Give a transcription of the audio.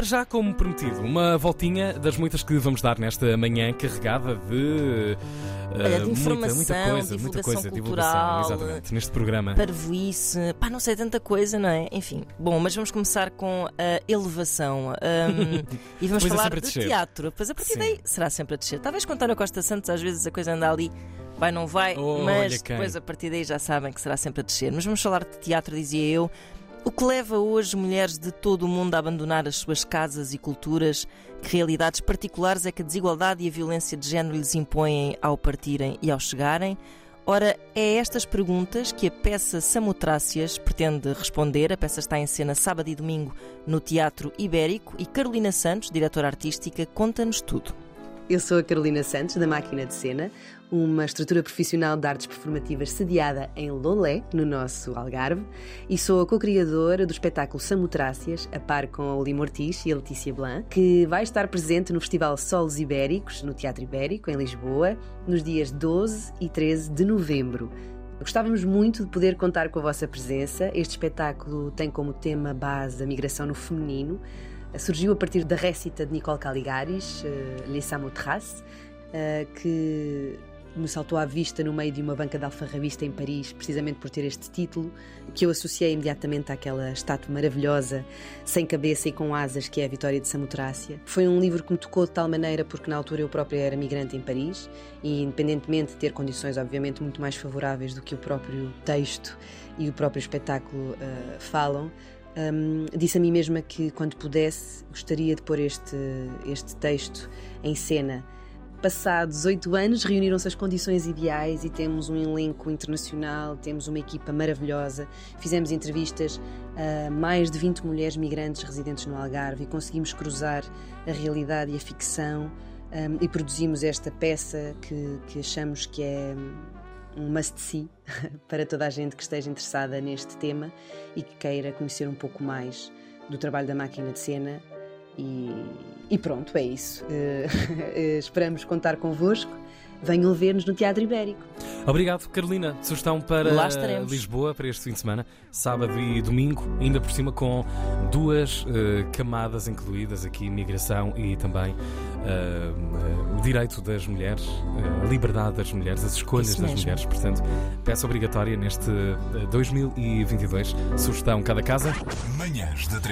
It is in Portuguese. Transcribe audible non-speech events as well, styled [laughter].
Para já, como prometido, uma voltinha das muitas que vamos dar nesta manhã carregada de. Olha, de informação, muita, muita coisa, muita coisa, cultural, divulgação, exatamente, neste programa. Parvoíce, pá, não sei tanta coisa, não é? Enfim, bom, mas vamos começar com a elevação. Um, [laughs] e vamos Depois é falar a de teatro. Depois a partir Sim. daí será sempre a descer. Talvez com António Costa Santos, às vezes a coisa anda ali, vai, não vai, Olha mas depois a partir daí já sabem que será sempre a descer. Mas vamos falar de teatro, dizia eu. O que leva hoje mulheres de todo o mundo a abandonar as suas casas e culturas? Que realidades particulares é que a desigualdade e a violência de género lhes impõem ao partirem e ao chegarem? Ora, é estas perguntas que a peça Samotrácias pretende responder. A peça está em cena sábado e domingo no Teatro Ibérico e Carolina Santos, diretora artística, conta-nos tudo. Eu sou a Carolina Santos, da Máquina de Cena, uma estrutura profissional de artes performativas sediada em Lolé, no nosso Algarve, e sou a co-criadora do espetáculo Samotrácias, a par com a Olim Ortiz e a Letícia Blanc, que vai estar presente no Festival Solos Ibéricos, no Teatro Ibérico, em Lisboa, nos dias 12 e 13 de novembro. Gostávamos muito de poder contar com a vossa presença. Este espetáculo tem como tema base a migração no feminino. Surgiu a partir da récita de Nicole Caligaris, eh, Les Samotraces, eh, que me saltou à vista no meio de uma banca de alfarrabista em Paris, precisamente por ter este título, que eu associei imediatamente àquela estátua maravilhosa, sem cabeça e com asas, que é a Vitória de Samotrácia. Foi um livro que me tocou de tal maneira porque na altura eu própria era migrante em Paris e, independentemente de ter condições, obviamente, muito mais favoráveis do que o próprio texto e o próprio espetáculo eh, falam, um, disse a mim mesma que quando pudesse gostaria de pôr este, este texto em cena. Passados oito anos, reuniram-se as condições ideais e temos um elenco internacional, temos uma equipa maravilhosa. Fizemos entrevistas a mais de 20 mulheres migrantes residentes no Algarve e conseguimos cruzar a realidade e a ficção um, e produzimos esta peça que, que achamos que é um must-see [laughs] para toda a gente que esteja interessada neste tema e que queira conhecer um pouco mais do trabalho da máquina de cena. E, e pronto, é isso. [laughs] Eh, esperamos contar convosco. Venham ver-nos no Teatro Ibérico. Obrigado, Carolina. Sugestão para. Lisboa para este fim de semana, sábado e domingo, ainda por cima com duas eh, camadas incluídas aqui: migração e também eh, o direito das mulheres, eh, a liberdade das mulheres, as escolhas Isso das mesmo. mulheres. Portanto, peça obrigatória neste eh, 2022. Sugestão cada casa. Manhãs da